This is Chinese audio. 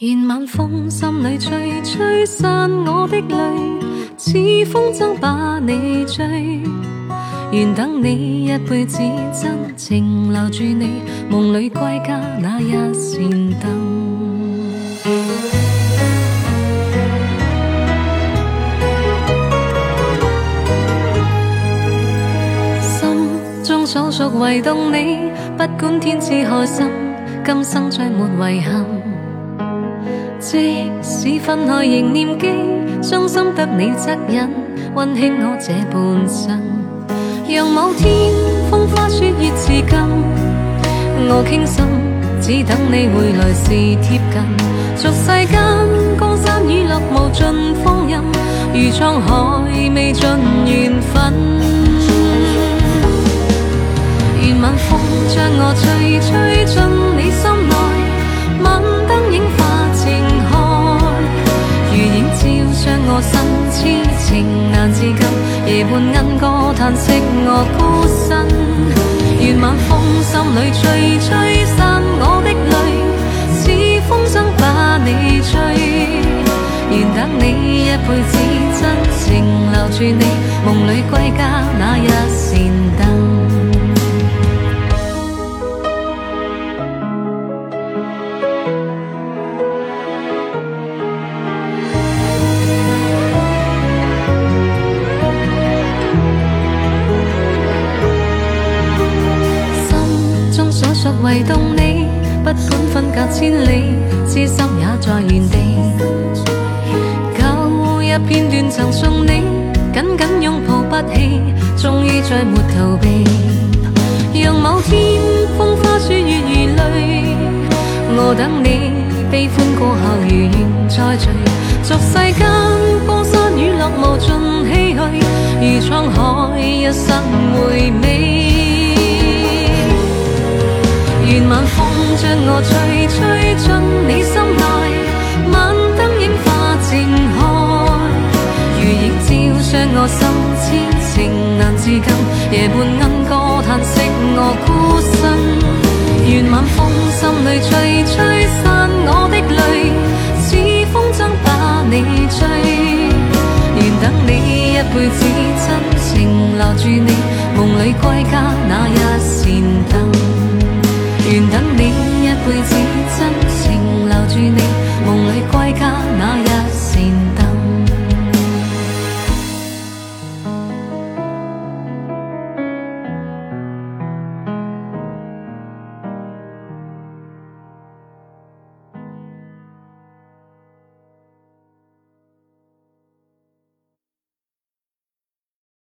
愿晚风心里吹，吹散我的泪，似风筝把你追。愿等你一辈子真情留住你，梦里归家那一扇灯。心中所属唯独你，不管天知海深，今生再没遗憾。即使分开仍念记，伤心得你恻隐，温馨我这半生。让某天风花雪月至今，我倾心，只等你回来时贴近。俗世间江山雨落无尽风韵，如沧海未尽缘分。愿晚风将我吹，吹进痴情难自禁，夜半莺歌叹息我孤身。愿晚风心里吹，吹散我的泪，似风筝把你追。愿等你一辈子真情留住你，梦里唯动你，不管分隔千里，痴心也在原地。旧日片段曾送你，紧紧拥抱不弃，终于再没逃避。让某天风花雪月如泪，我等你悲欢过后如愿再聚。俗世间江山雨落无尽唏嘘，如沧海一生回愿晚风将我吹，吹进你心内，晚灯映花正开，如映照将我心痴情难自禁，夜半莺歌叹息我孤身。愿晚风心里吹，吹散我的泪，似风筝把你追。愿等你一辈子真情留住你，梦里归家那一扇愿等你